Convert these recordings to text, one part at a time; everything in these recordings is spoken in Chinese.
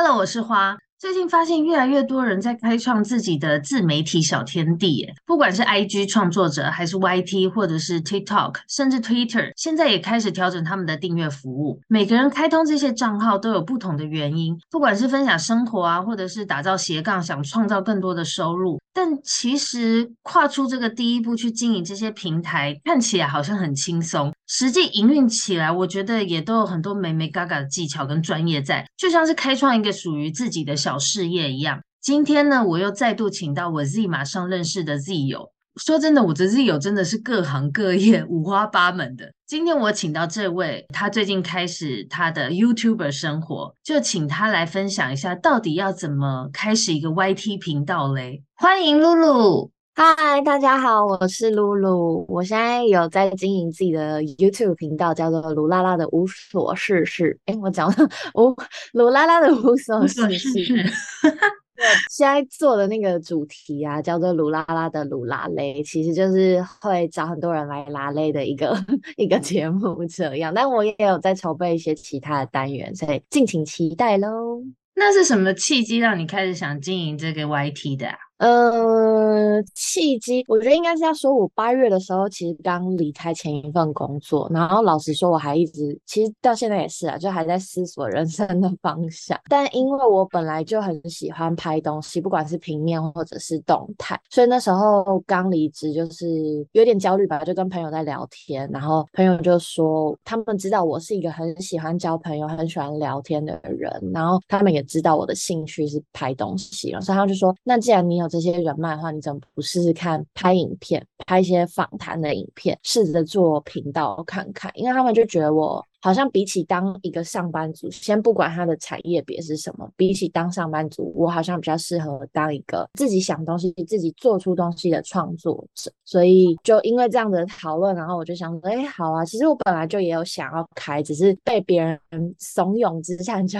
Hello，我是花。最近发现越来越多人在开创自己的自媒体小天地，不管是 IG 创作者，还是 YT，或者是 TikTok，甚至 Twitter，现在也开始调整他们的订阅服务。每个人开通这些账号都有不同的原因，不管是分享生活啊，或者是打造斜杠，想创造更多的收入。但其实跨出这个第一步去经营这些平台，看起来好像很轻松，实际营运起来，我觉得也都有很多眉眉角角的技巧跟专业在，就像是开创一个属于自己的小事业一样。今天呢，我又再度请到我 Z 马上认识的 Z 友。说真的，我的 Z 友真的是各行各业五花八门的。今天我请到这位，他最近开始他的 YouTube 生活，就请他来分享一下，到底要怎么开始一个 YT 频道嘞？欢迎露露。嗨，大家好，我是露露。我现在有在经营自己的 YouTube 频道，叫做“卢拉拉的无所事事”。哎，我讲了无卢拉拉的无所事事。对，现在做的那个主题啊，叫做“卢拉拉的卢拉勒”，其实就是会找很多人来拉勒的一个 一个节目这样。但我也有在筹备一些其他的单元，所以敬请期待喽。那是什么契机让你开始想经营这个 YT 的啊？呃，契机，我觉得应该是要说，我八月的时候其实刚离开前一份工作，然后老实说，我还一直其实到现在也是啊，就还在思索人生的方向。但因为我本来就很喜欢拍东西，不管是平面或者是动态，所以那时候刚离职，就是有点焦虑吧，就跟朋友在聊天，然后朋友就说，他们知道我是一个很喜欢交朋友、很喜欢聊天的人，然后他们也知道我的兴趣是拍东西，所以他们就说，那既然你有。这些人脉的话，你怎么不试试看拍影片，拍一些访谈的影片，试着做频道看看？因为他们就觉得我。好像比起当一个上班族，先不管他的产业别是什么，比起当上班族，我好像比较适合当一个自己想东西、自己做出东西的创作者。所以就因为这样的讨论，然后我就想说，哎，好啊，其实我本来就也有想要开，只是被别人怂恿之下，就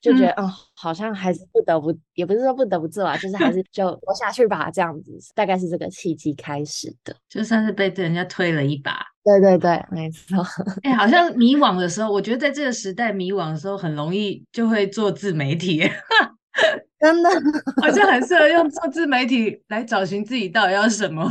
就觉得，嗯、哦，好像还是不得不，也不是说不得不做啊，就是还是就活下去吧，这样子，大概是这个契机开始的，就算是被人家推了一把。对对对，没错。哎、欸，好像迷惘的时候，我觉得在这个时代迷惘的时候，很容易就会做自媒体，真的，好像很适合用做自媒体来找寻自己到底要什么。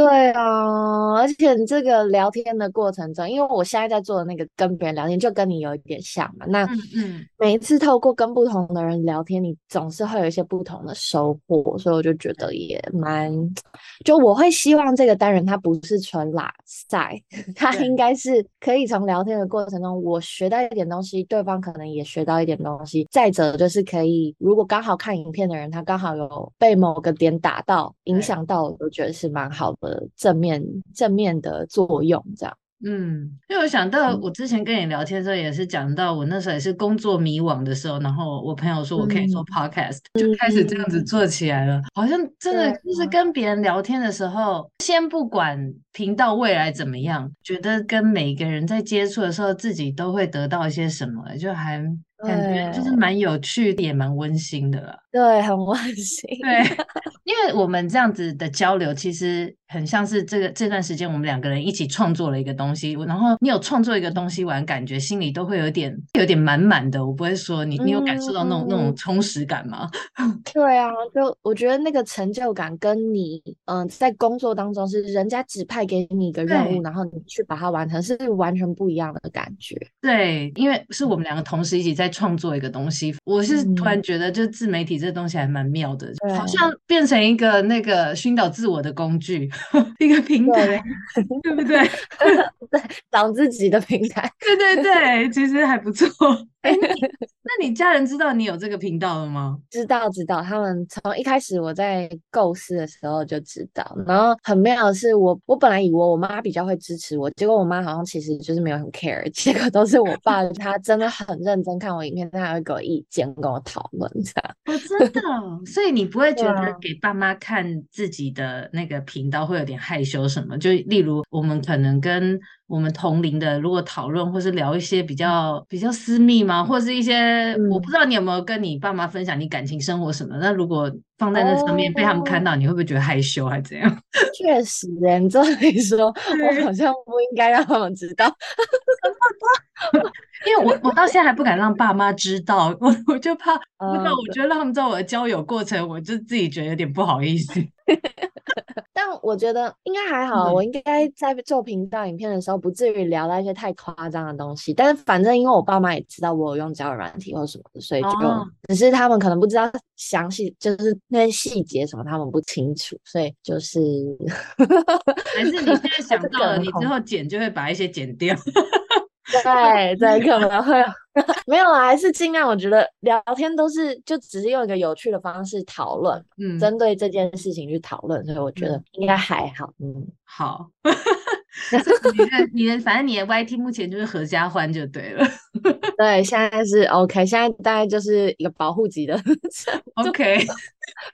对啊，而且这个聊天的过程中，因为我现在在做的那个跟别人聊天，就跟你有一点像嘛。那嗯，每一次透过跟不同的人聊天，你总是会有一些不同的收获，所以我就觉得也蛮，就我会希望这个单人他不是纯拉赛，他应该是可以从聊天的过程中，我学到一点东西，对方可能也学到一点东西。再者就是可以，如果刚好看影片的人，他刚好有被某个点打到、影响到，我都觉得是蛮好的。呃，正面正面的作用这样，嗯，因为我想到我之前跟你聊天的时候，也是讲到我那时候也是工作迷惘的时候，然后我朋友说我可以做 podcast，嗯，就开始这样子做起来了，嗯，好像真的就是跟别人聊天的时候，先不管频道未来怎么样，觉得跟每个人在接触的时候，自己都会得到一些什么，就还。感觉就是蛮有趣，也蛮温馨的了。对，很温馨。对，因为我们这样子的交流，其实很像是这个这段时间我们两个人一起创作了一个东西。然后你有创作一个东西完，感觉心里都会有点有点满满的。我不会说你，你有感受到那种、嗯、那种充实感吗？对啊，就我觉得那个成就感跟你嗯、呃、在工作当中是人家指派给你一个任务，然后你去把它完成，是完全不一样的感觉。对，因为是我们两个同时一起在。创作一个东西，我是突然觉得，就自媒体这东西还蛮妙的，嗯，好像变成一个那个熏陶自我的工具，一个平台，对，对不对？对，找自己的平台，对对对，其实还不错。哎，那你家人知道你有这个频道了吗？知道，知道。他们从一开始我在构思的时候就知道。然后很妙的是我，我我本来以为我妈比较会支持我，结果我妈好像其实就是没有很 care，结果都是我爸，他真的很认真看我影片，他还会给我意见，跟我讨论这样。哦，真的？所以你不会 觉得给爸妈看自己的那个频道会有点害羞什么？就例如我们可能跟我们同龄的，如果讨论或是聊一些比较比较私密吗？或者是一些、嗯、我不知道你有没有跟你爸妈分享你感情生活什么？那如果放在那上面被他们看到，你会不会觉得害羞还是怎样？确实、欸，你这么一说，我好像不应该让他们知道。因为我我到现在还不敢让爸妈知道，我我就怕，不知道，我觉得让他们知道我的交友过程，我就自己觉得有点不好意思。但我觉得应该还好，我应该在做频道影片的时候，不至于聊到一些太夸张的东西。但是反正因为我爸妈也知道我有用交友软体或什么的，所以就只是他们可能不知道详细，就是那些细节什么他们不清楚，所以就是还是你现在 想到了，你之后剪就会把一些剪掉。对对，可能会 没有啊，还是尽量。我觉得聊天都是就只是用一个有趣的方式讨论，嗯，针对这件事情去讨论，所以我觉得应该还好。嗯，好。你的你的，反正你的 YT 目前就是合家欢就对了。对，现在是 OK，现在大概就是一个保护级的 OK。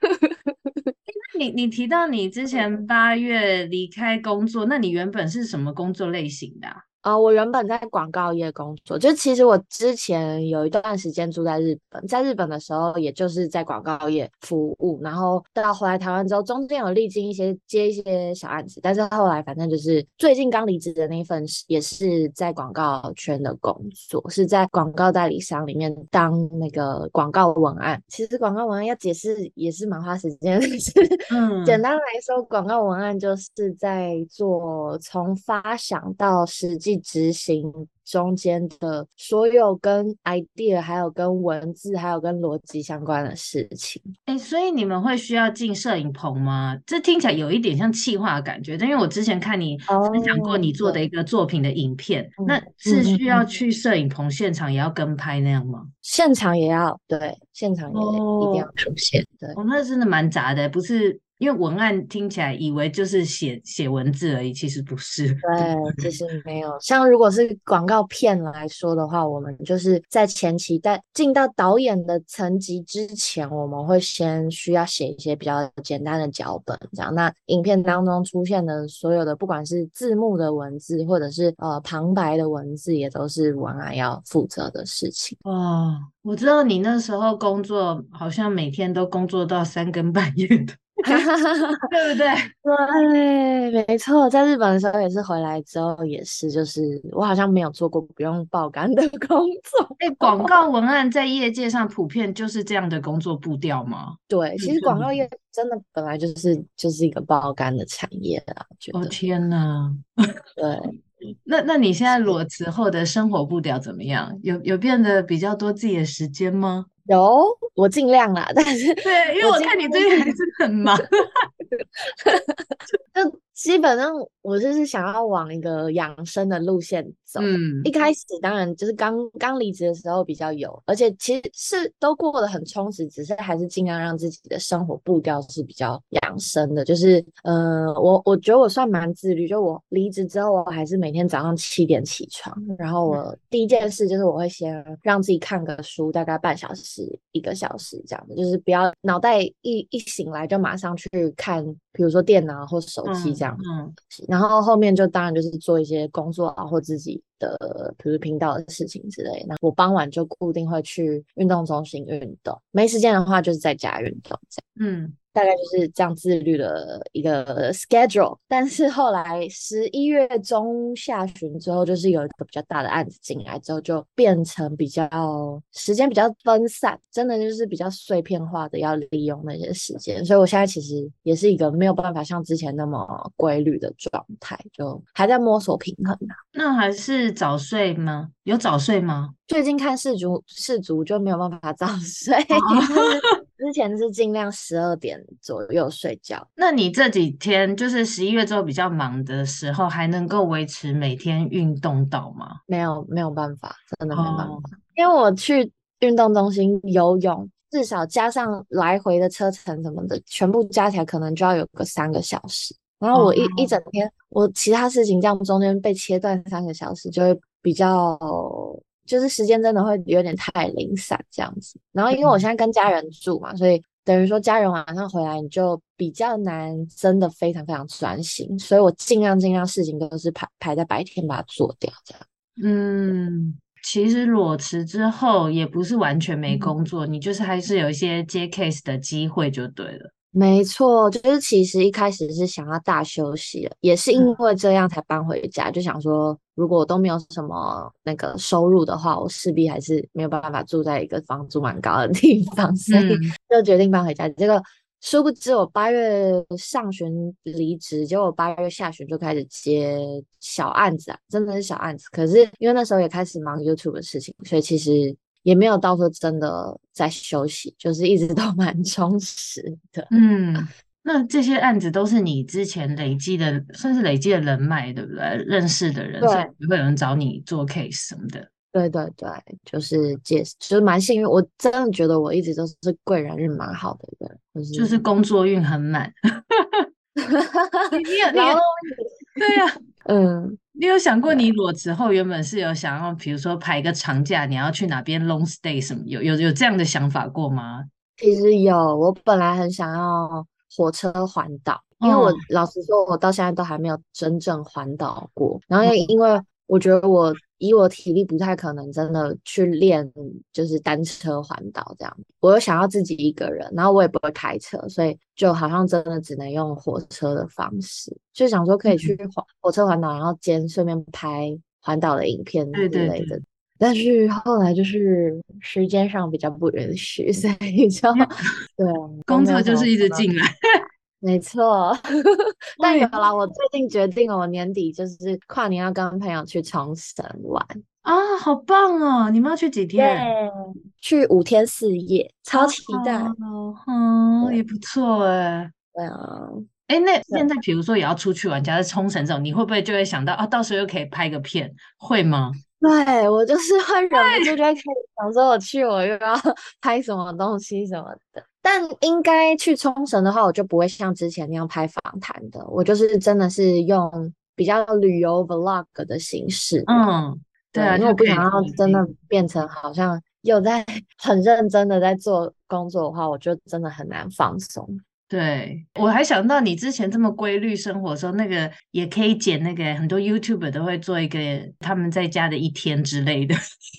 那你你提到你之前八月离开工作，那你原本是什么工作类型的啊？啊、呃，我原本在广告业工作，就其实我之前有一段时间住在日本，在日本的时候，也就是在广告业服务，然后到回来台湾之后，中间有历经一些接一些小案子，但是后来反正就是最近刚离职的那一份，也是在广告圈的工作，是在广告代理商里面当那个广告文案。其实广告文案要解释也是蛮花时间 嗯，简单来说，广告文案就是在做从发想到实际。执行中间的所有跟 idea，还有跟文字，还有跟逻辑相关的事情。哎，所以你们会需要进摄影棚吗？这听起来有一点像企划的感觉。但因为我之前看你分享过你做的一个作品的影片，哦、那是需要去摄影棚现场也要跟拍那样吗？现场也要，对，现场也一定要出现。哦、对，哦，那真的蛮杂的，不是？因为文案听起来以为就是写写文字而已，其实不是。对，其实没有。像如果是广告片来说的话，我们就是在前期在进到导演的层级之前，我们会先需要写一些比较简单的脚本，这样。那影片当中出现的所有的，不管是字幕的文字，或者是呃旁白的文字，也都是文案要负责的事情。哦，我知道你那时候工作好像每天都工作到三更半夜的。对不对？对，没错，在日本的时候也是，回来之后也是，就是我好像没有做过不用爆肝的工作。哎，广告文案在业界上普遍就是这样的工作步调吗？对，其实广告业真的本来就是就是一个爆肝的产业啊。觉得哦天哪！对，那那你现在裸辞后的生活步调怎么样？有有变得比较多自己的时间吗？有，我尽量啦，但是对，因为我看你最近还是很忙。就基本上我就是想要往一个养生的路线走。嗯，一开始当然就是刚刚离职的时候比较有，而且其实是都过得很充实，只是还是尽量让自己的生活步调是比较养生的。就是，呃，我我觉得我算蛮自律，就我离职之后，我还是每天早上七点起床，然后我第一件事就是我会先让自己看个书，大概半小时一个小时这样的，就是不要脑袋一一醒来就马上去看。比如说电脑或手机这样，嗯，嗯，然后然后后面就当然就是做一些工作啊，或自己的，比如频道的事情之类。那我傍晚就固定会去运动中心运动，没时间的话就是在家运动这样，嗯。大概就是这样自律的一个 schedule，但是后来十一月中下旬之后，就是有一个比较大的案子进来之后，就变成比较时间比较分散，真的就是比较碎片化的要利用那些时间，所以我现在其实也是一个没有办法像之前那么规律的状态，就还在摸索平衡啊。那还是早睡吗？有早睡吗？最近看世足，世足就没有办法早 睡。之前是尽量十二点左右睡觉。那你这几天就是十一月之后比较忙的时候，还能够维持每天运动到吗？没有，没有办法，真的没办法。Oh. 因为我去运动中心游泳，至少加上来回的车程什么的，全部加起来可能就要有个三个小时。然后我一、oh. 一整天，我其他事情这样中间被切断三个小时，就会比较。就是时间真的会有点太零散这样子，然后因为我现在跟家人住嘛，所以等于说家人晚上回来你就比较难，真的非常非常专心，所以我尽量尽量事情都是排排在白天把它做掉，这样。嗯，其实裸辞之后也不是完全没工作，嗯、你就是还是有一些接 case 的机会就对了。没错，就是其实一开始是想要大休息的，也是因为这样才搬回家，嗯、就想说如果我都没有什么那个收入的话，我势必还是没有办法住在一个房租蛮高的地方，所以 就决定搬回家。嗯、这个殊不知，我八月上旬离职，结果我八月下旬就开始接小案子啊，真的是小案子。可是因为那时候也开始忙 YouTube 的事情，所以其实。也没有到说真的在休息，就是一直都 蛮充实的。嗯，那这些案子都是你之前累积的，算是累积的人脉，对不对？认识的人，对，所以会有人找你做 case 什么的。对对对，就是介，就是蛮幸运。我真的觉得我一直都是贵人运蛮好的人，就是就是工作运很满。你有你有 对呀、啊，嗯。你有想过，你裸辞后原本是有想要，比如说排一个长假，你要去哪边 long stay 什么？有有有这样的想法过吗？其实有，我本来很想要火车环岛，因为我老实说，我到现在都还没有真正环岛过。然后因为我觉得我。以我体力不太可能真的去练，就是单车环岛这样。我又想要自己一个人，然后我也不会开车，所以就好像真的只能用火车的方式，就想说可以去环火车环岛，然后兼顺便拍环岛的影片之类的。对对对。但是后来就是时间上比较不允许，所以就对工作就是一直进来。没错，但有啦，我最近决定了，我年底就是跨年要跟朋友去冲绳玩啊，好棒哦！你们要去几天？去五天四夜，超期待哦，嗯，也不错哎。对啊，哎，那现在比如说也要出去玩，假如冲绳这种，你会不会就会想到啊，到时候又可以拍个片，会吗？对，我就是会忍不住就会开始想说，我去我又要 拍什么东西什么的。但应该去冲绳的话，我就不会像之前那样拍访谈的，我就是真的是用比较旅游 vlog 的形式。嗯，对啊，因为我不想要真的变成好像有在 很认真的在做工作的话，我就真的很难放松。对，我还想到你之前这么规律生活的时候，那个也可以剪那个很多 YouTuber 都会做一个他们在家的一天之类的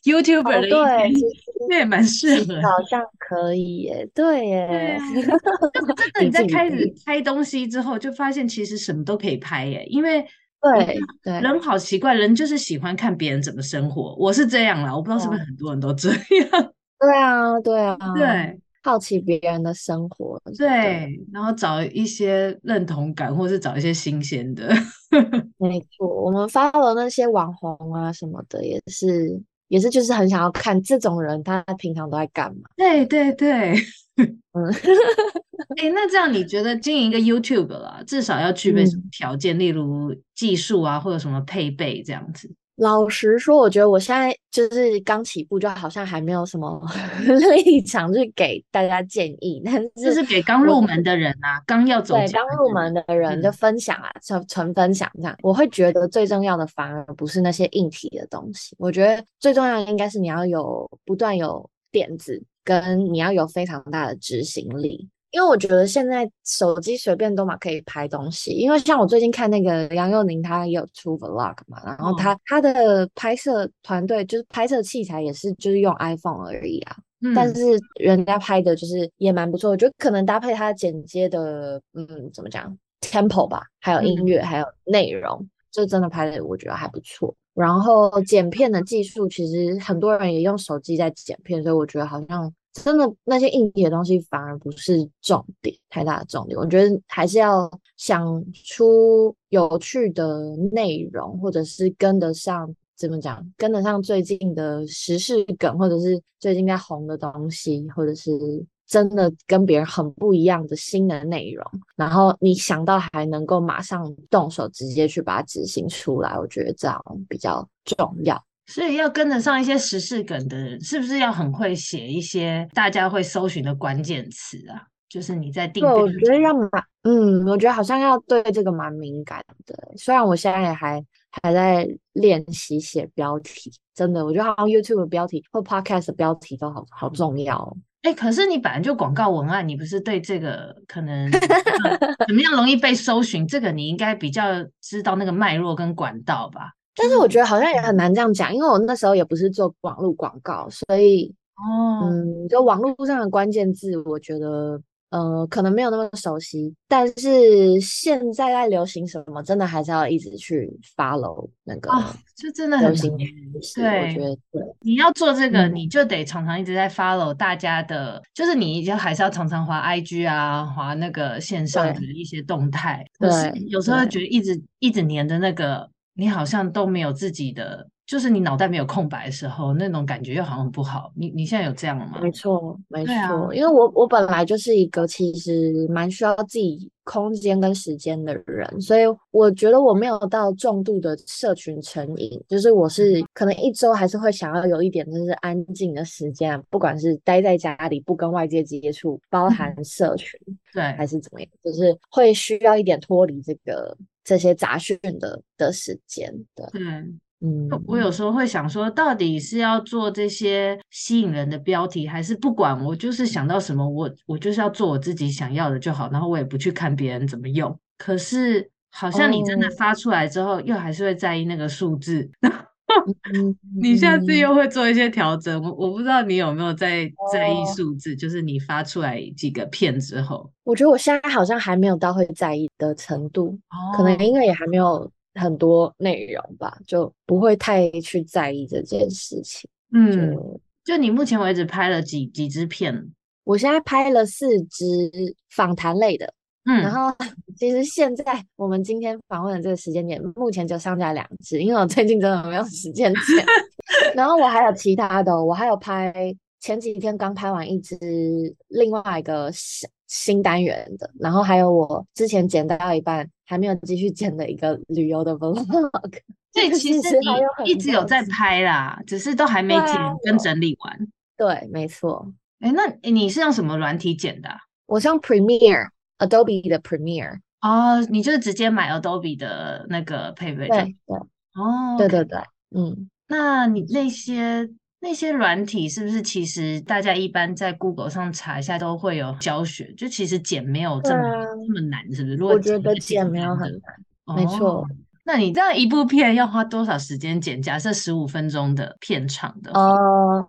YouTuber 的一天，那也蛮适合，好像可以耶，对耶。但是真的 你在开始拍东西之后，就发现其实什么都可以拍耶，因为对对，人好奇怪，人就是喜欢看别人怎么生活，我是这样啦，我不知道是不是很多人都这样。对啊，对啊，对。好奇别人的生活，对，对，然后找一些认同感，或是找一些新鲜的。没错，我们发了那些网红啊什么的，也是，也是，就是很想要看这种人，他平常都在干嘛？对对对，嗯，哎、欸，那这样你觉得经营一个 YouTube 啦，至少要具备什么条件？嗯、例如技术啊，或者什么配备这样子？老实说，我觉得我现在就是刚起步，就好像还没有什么 立场去给大家建议。但是就是给刚入门的人啊，刚要走对刚入门的人就分享啊，纯纯、嗯、分享这样。我会觉得最重要的反而不是那些硬体的东西，我觉得最重要的应该是你要有不断有点子，跟你要有非常大的执行力。因为我觉得现在手机随便都嘛可以拍东西，因为像我最近看那个杨佑宁，他也有出 vlog 嘛，然后他、哦、他的拍摄团队就是拍摄器材也是就是用 iPhone 而已啊，嗯、但是人家拍的就是也蛮不错，我觉得可能搭配他剪接的嗯怎么讲 tempo 吧，还有音乐、嗯、还有内容，就真的拍的我觉得还不错。然后剪片的技术其实很多人也用手机在剪片，所以我觉得好像。真的那些硬体的东西反而不是重点，太大的重点。我觉得还是要想出有趣的内容，或者是跟得上，怎么讲，跟得上最近的时事梗，或者是最近在红的东西，或者是真的跟别人很不一样的新的内容。然后你想到还能够马上动手，直接去把它执行出来，我觉得这样比较重要。所以要跟得上一些时事梗的人，是不是要很会写一些大家会搜寻的关键词啊？就是你在定。对，我觉得要蛮，嗯，我觉得好像要对这个蛮敏感的。虽然我现在也还还在练习写标题，真的，我觉得好像 YouTube 的标题或 Podcast 的标题都好好重要。哎、欸，可是你本来就广告文案，你不是对这个可能 怎么样容易被搜寻？这个你应该比较知道那个脉络跟管道吧？但是我觉得好像也很难这样讲，因为我那时候也不是做网络广告，所以哦，嗯，就网络上的关键字，我觉得。呃，可能没有那么熟悉，但是现在在流行什么，真的还是要一直去 follow 那个。哦，就真的很流行。对，我觉得对。你要做这个，你就得常常一直在 follow 大家的，嗯、就是你就还是要常常滑 IG 啊，滑那个线上的一些动态。对，有时候觉得一直一直黏着那个，你好像都没有自己的。就是你脑袋没有空白的时候，那种感觉又好像很不好。你你现在有这样吗？没错，没错。啊、因为我我本来就是一个其实蛮需要自己空间跟时间的人，所以我觉得我没有到重度的社群成瘾。就是我是可能一周还是会想要有一点就是安静的时间，不管是待在家里不跟外界接触，包含 社群，对，还是怎么样，就是会需要一点脱离这个这些杂讯的的时间的。对。嗯，我有时候会想说，到底是要做这些吸引人的标题，还是不管我就是想到什么，我我就是要做我自己想要的就好，然后我也不去看别人怎么用。可是好像你真的发出来之后，哦、又还是会在意那个数字。你下次又会做一些调整，我我不知道你有没有在在意数字，哦、就是你发出来几个片之后，我觉得我现在好像还没有到会在意的程度，哦、可能因为也还没有。很多内容吧，就不会太去在意这件事情。嗯，就，你目前为止拍了几几支片？我现在拍了四支访谈类的。嗯，然后 其实现在我们今天访问的这个时间点，目前就上架两支，因为我最近真的没有时间剪。然后我还有其他的，我还有拍前几天刚拍完一支另外一个新新单元的，然后还有我之前剪到一半。还没有继续剪的一个旅游的 vlog，所以其实你一直有在拍啦，只是都还没剪跟整理完。对，没错。哎，那你是用什么软体剪的？我是用 Premiere，Adobe 的 Premiere。哦，你就是直接买 Adobe 的那个配备。对对。哦，对对对，嗯。那你那些那些软体是不是其实大家一般在 Google 上查一下都会有教学？就其实剪没有这么。这么难是不是？如果我觉得剪没有很难，哦、没错。那你这样一部片要花多少时间剪？假设十五分钟的片长的哦，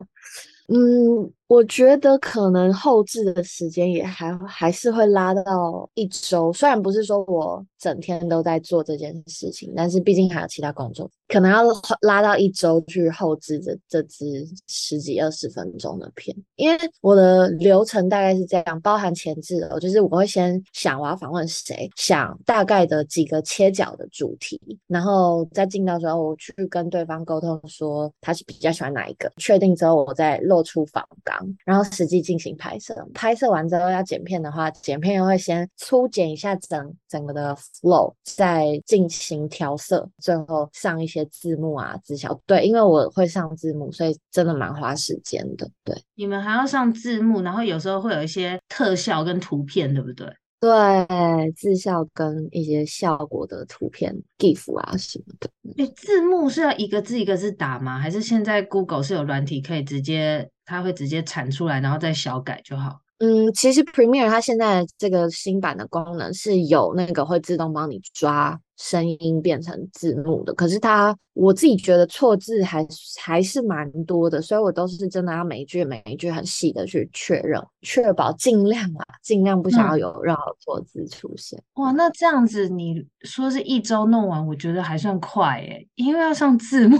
嗯。我觉得可能后置的时间也还还是会拉到一周，虽然不是说我整天都在做这件事情，但是毕竟还有其他工作，可能要拉到一周去后置这这支十几二十分钟的片。因为我的流程大概是这样，包含前置的，就是我会先想我要访问谁，想大概的几个切角的主题，然后再进到时候我去跟对方沟通说他是比较喜欢哪一个，确定之后我再露出访稿。然后实际进行拍摄，拍摄完之后要剪片的话，剪片又会先粗剪一下整整个的 flow，再进行调色，最后上一些字幕啊、字效。对，因为我会上字幕，所以真的蛮花时间的。对，你们还要上字幕，然后有时候会有一些特效跟图片，对不对？对，字效跟一些效果的图片、GIF 啊什么的。诶，字幕是要一个字一个字打吗？还是现在 Google 是有软体可以直接？它会直接产出来，然后再小改就好。嗯，其实 Premiere 它现在这个新版的功能是有那个会自动帮你抓声音变成字幕的，可是它。我自己觉得错字还还是蛮多的，所以我都是真的要每一句每一句很细的去确认，确保尽量啊，尽量不想要有任何错字出现。嗯。哇，那这样子你说是一周弄完，我觉得还算快诶，因为要上字幕，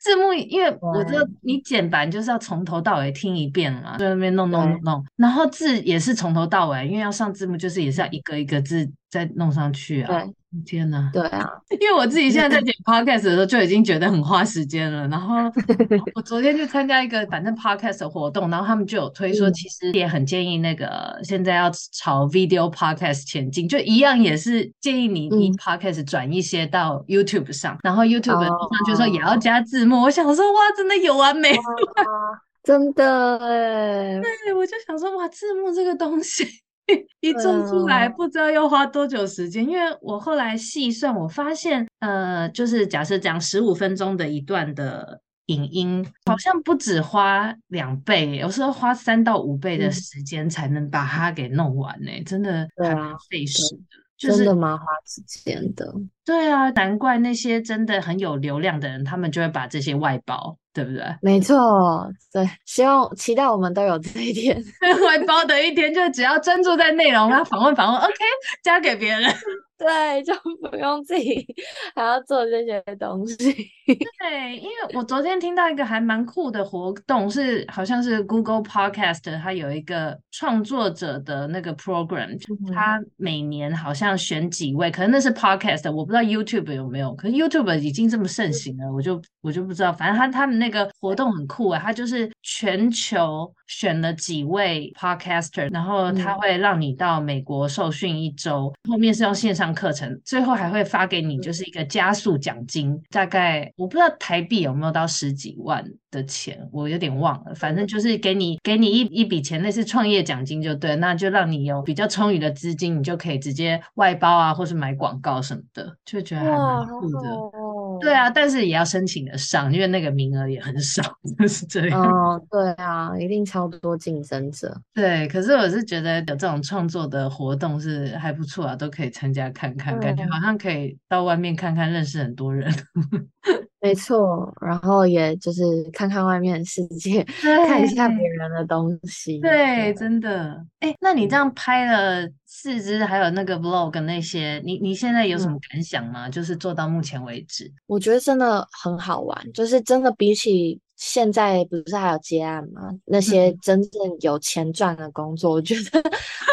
字幕因为我知道你剪版就是要从头到尾听一遍嘛，在那边弄弄弄弄，然后字也是从头到尾，因为要上字幕就是也是要一个一个字再弄上去啊。对。天呐，对啊，因为我自己现在在剪 podcast 的时候就已经觉得很花时间了。然后 我昨天去参加一个反正 podcast 的活动，然后他们就有推说，其实也很建议那个现在要朝 video podcast 前进，就一样也是建议你你 podcast 转一些到 YouTube 上，然后 YouTube 上就说也要加字幕。我想说哇，真的有完没完？真的哎，对，我就想说哇，字幕这个东西。一做出来不知道要花多久时间，因为我后来细算，我发现，呃，就是假设讲十五分钟的一段的影音，好像不止花两倍，有时候花三到五倍的时间才能把它给弄完呢，真的还蛮费时的，就是真的蛮花时间的。对啊，难怪那些真的很有流量的人，他们就会把这些外包，对不对？没错，对，希望期待我们都有这一天，外包的一天，就只要专注在内容，然后访问访问，OK，交给别人。对，就不用自己还要做这些东西。对，因为我昨天听到一个还蛮酷的活动，是好像是 Google Podcast，它有一个创作者的那个 program，它每年好像选几位，可能那是 Podcast，我不知道 YouTube 有没有，可是 YouTube 已经这么盛行了，我就我就不知道。反正他他们那个活动很酷啊，他就是全球选了几位 Podcaster，然后他会让你到美国受训一周，后面是用线上。课程最后还会发给你，就是一个加速奖金，大概我不知道台币有没有到十几万的钱，我有点忘了。反正就是给你给你一一笔钱，类似创业奖金就对，那就让你有比较充裕的资金，你就可以直接外包啊，或是买广告什么的，就觉得还蛮酷的。对啊，但是也要申请的上，因为那个名额也很少，就是这样。哦，对啊，一定超多竞争者。对，可是我是觉得有这种创作的活动是还不错啊，都可以参加看看，感觉好像可以到外面看看，认识很多人。没错，然后也就是看看外面的世界，看一下别人的东西。对，对真的。哎，那你这样拍了四支，还有那个 vlog 那些，你你现在有什么感想吗？嗯、就是做到目前为止，我觉得真的很好玩，就是真的比起现在不是还有接案吗？那些真正有钱赚的工作，嗯、我觉得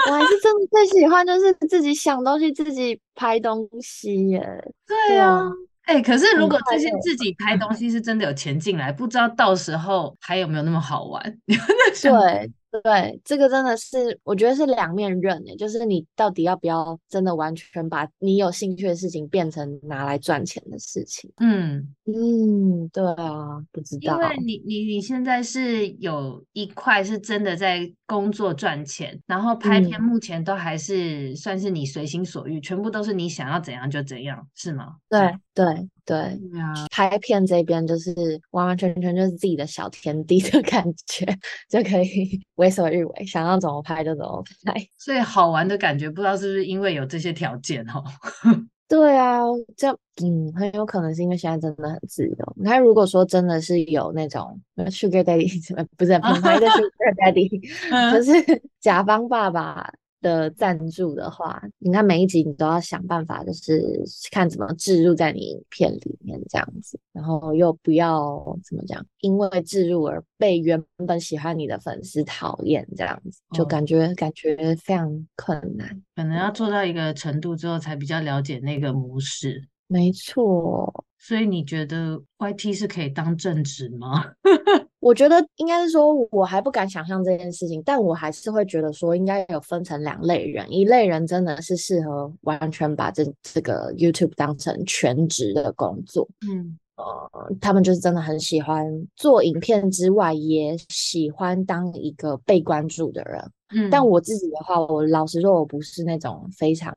我还是真的最喜欢，就是自己想东西，自己拍东西耶。对啊。哎、欸，可是如果这些自己拍东西是真的有钱进来，不知道到时候还有没有那么好玩？对。对，这个真的是我觉得是两面刃诶，就是你到底要不要真的完全把你有兴趣的事情变成拿来赚钱的事情？嗯嗯，对啊，不知道，因为你你你现在是有一块是真的在工作赚钱，然后拍片目前都还是算是你随心所欲，嗯、全部都是你想要怎样就怎样，是吗？对对对，对啊，拍片这边就是完完全全就是自己的小天地的感觉，就可以。为所欲为，想要怎么拍就怎么拍，所以好玩的感觉，不知道是不是因为有这些条件哦？对啊，这嗯，很有可能是因为现在真的很自由。你看，如果说真的是有那种 Sugar Daddy，不是品牌的 Sugar Daddy，就是甲方爸爸。的赞助的话，你看每一集你都要想办法，就是看怎么置入在你影片里面这样子，然后又不要怎么讲，因为置入而被原本喜欢你的粉丝讨厌这样子，就感觉、哦、感觉非常困难，可能要做到一个程度之后才比较了解那个模式。没错，所以你觉得 YT 是可以当正职吗？我觉得应该是说，我还不敢想象这件事情，但我还是会觉得说，应该有分成两类人，一类人真的是适合完全把这这个 YouTube 当成全职的工作，嗯，呃，他们就是真的很喜欢做影片之外，也喜欢当一个被关注的人，嗯，但我自己的话，我老实说，我不是那种非常。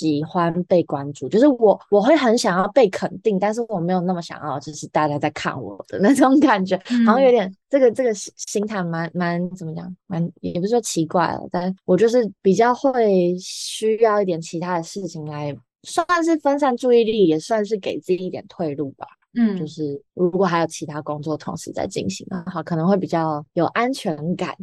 喜欢被关注，就是我我会很想要被肯定，但是我没有那么想要，就是大家在看我的那种感觉，嗯、好像有点这个这个心态蛮蛮怎么讲，蛮也不是说奇怪了，但我就是比较会需要一点其他的事情来，算是分散注意力，也算是给自己一点退路吧。嗯，就是如果还有其他工作同时在进行的话，可能会比较有安全感。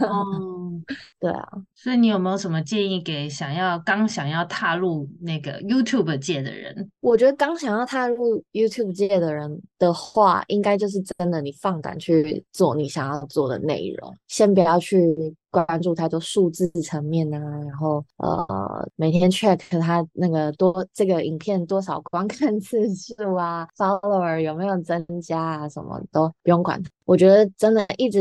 哦，对啊，所以你有没有什么建议给想要刚想要踏入那个 YouTube 界的人？我觉得刚想要踏入 YouTube 界的人的话，应该就是真的，你放胆去做你想要做的内容，先不要去。关注太多数字层面啊，然后呃，每天 check 他那个多这个影片多少观看次数啊，follower 有没有增加啊，什么都不用管。我觉得真的一直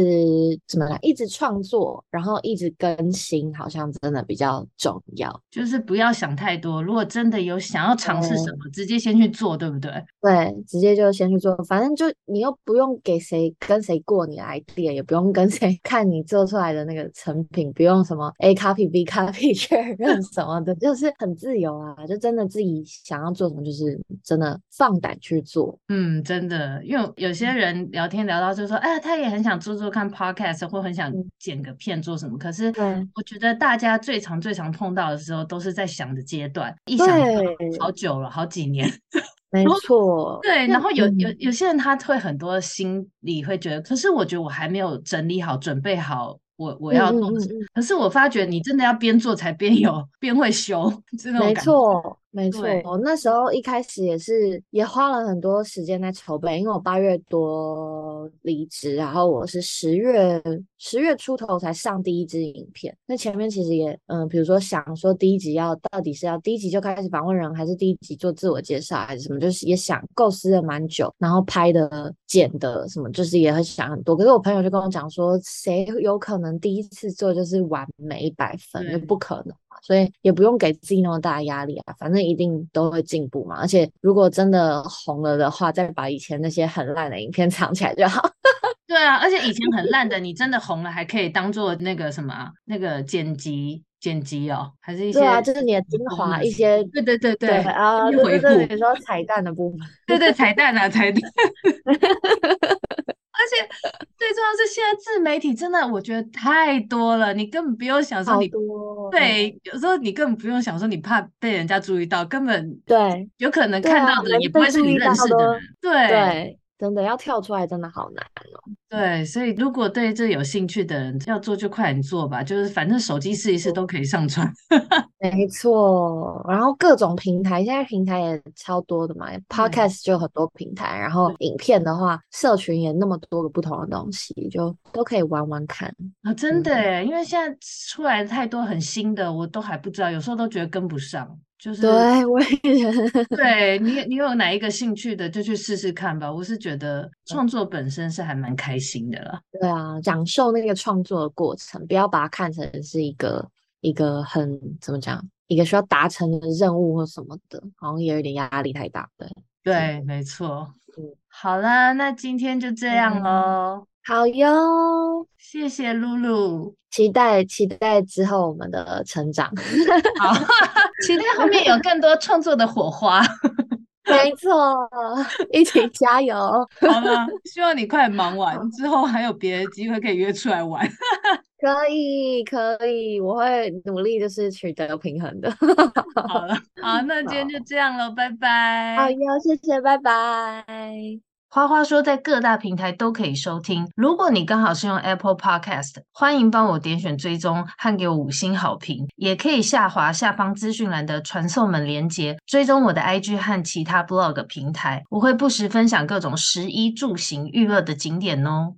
怎么来，一直创作，然后一直更新，好像真的比较重要。就是不要想太多，如果真的有想要尝试什么，直接先去做，对不对？对，直接就先去做，反正就你又不用给谁跟谁过你的 idea，也不用跟谁看你做出来的那个成品，不用什么 A copy B copy 确认什么的，就是很自由啊，就真的自己想要做什么，就是真的放胆去做。嗯，真的。的，因为有些人聊天聊到就说，哎，他也很想做做看 podcast，或很想剪个片做什么。可是，我觉得大家最常最常碰到的时候，都是在想的阶段，一想好久了，好几年。没错，对，然后有有有些人他会很多心里会觉得，可是我觉得我还没有整理好，准备好。我我要做，可是我发觉你真的要边做才边有边会修，这种感觉。没错。没错，我那时候一开始也是也花了很多时间在筹备，因为我八月多离职，然后我是十月十月出头才上第一支影片。那前面其实也嗯，比如说想说第一集要到底是要第一集就开始访问人，还是第一集做自我介绍，还是什么，就是也想构思了蛮久，然后拍的剪的什么，就是也很想很多。可是我朋友就跟我讲说，谁有可能第一次做就是完美一百分？就不可能。所以也不用给自己那么大压力啊，反正一定都会进步嘛。而且如果真的红了的话，再把以前那些很烂的影片藏起来就好。对啊，而且以前很烂的，你真的红了，还可以当做那个什么那个剪辑剪辑哦，还是一些对啊，就是你的精华一些。对对对对，啊，对对对，你说彩蛋的部分，对对彩蛋啊彩蛋。而且最重要是，现在自媒体真的我觉得太多了，你根本不用想说你多对，有时候你根本不用想说你怕被人家注意到，根本对，有可能看到的也不会是你认识的人，对。对真的要跳出来，真的好难哦。对，所以如果对这有兴趣的人，要做就快点做吧。就是反正手机试一试都可以上传。没错，然后各种平台，现在平台也超多的嘛。Podcast 就很多平台，然后影片的话，社群也那么多个不同的东西，就都可以玩玩看啊。真的耶，嗯，因为现在出来太多很新的，我都还不知道，有时候都觉得跟不上。就是对，我也 对你，你有哪一个兴趣的，就去试试看吧。我是觉得创作本身是还蛮开心的了。对啊，享受那个创作的过程，不要把它看成是一个一个很怎么讲，一个需要达成的任务或什么的，好像也有点压力太大。对，对，没错。嗯，好啦，那今天就这样喽。嗯好哟，谢谢露露，期待期待之后我们的成长，好，期待后面有更多创作的火花，没错，一起加油，好了？希望你快忙完之后还有别的机会可以约出来玩，可以可以，我会努力就是取得平衡的，好了，好，那今天就这样了，拜拜，好哟，谢谢，拜拜。花花说，在各大平台都可以收听。如果你刚好是用 Apple Podcast，欢迎帮我点选追踪和给我五星好评。也可以下滑下方资讯栏的传送门连接，追踪我的 IG 和其他 Blog 平台。我会不时分享各种食衣住行娱乐的景点哦。